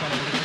Sullivan.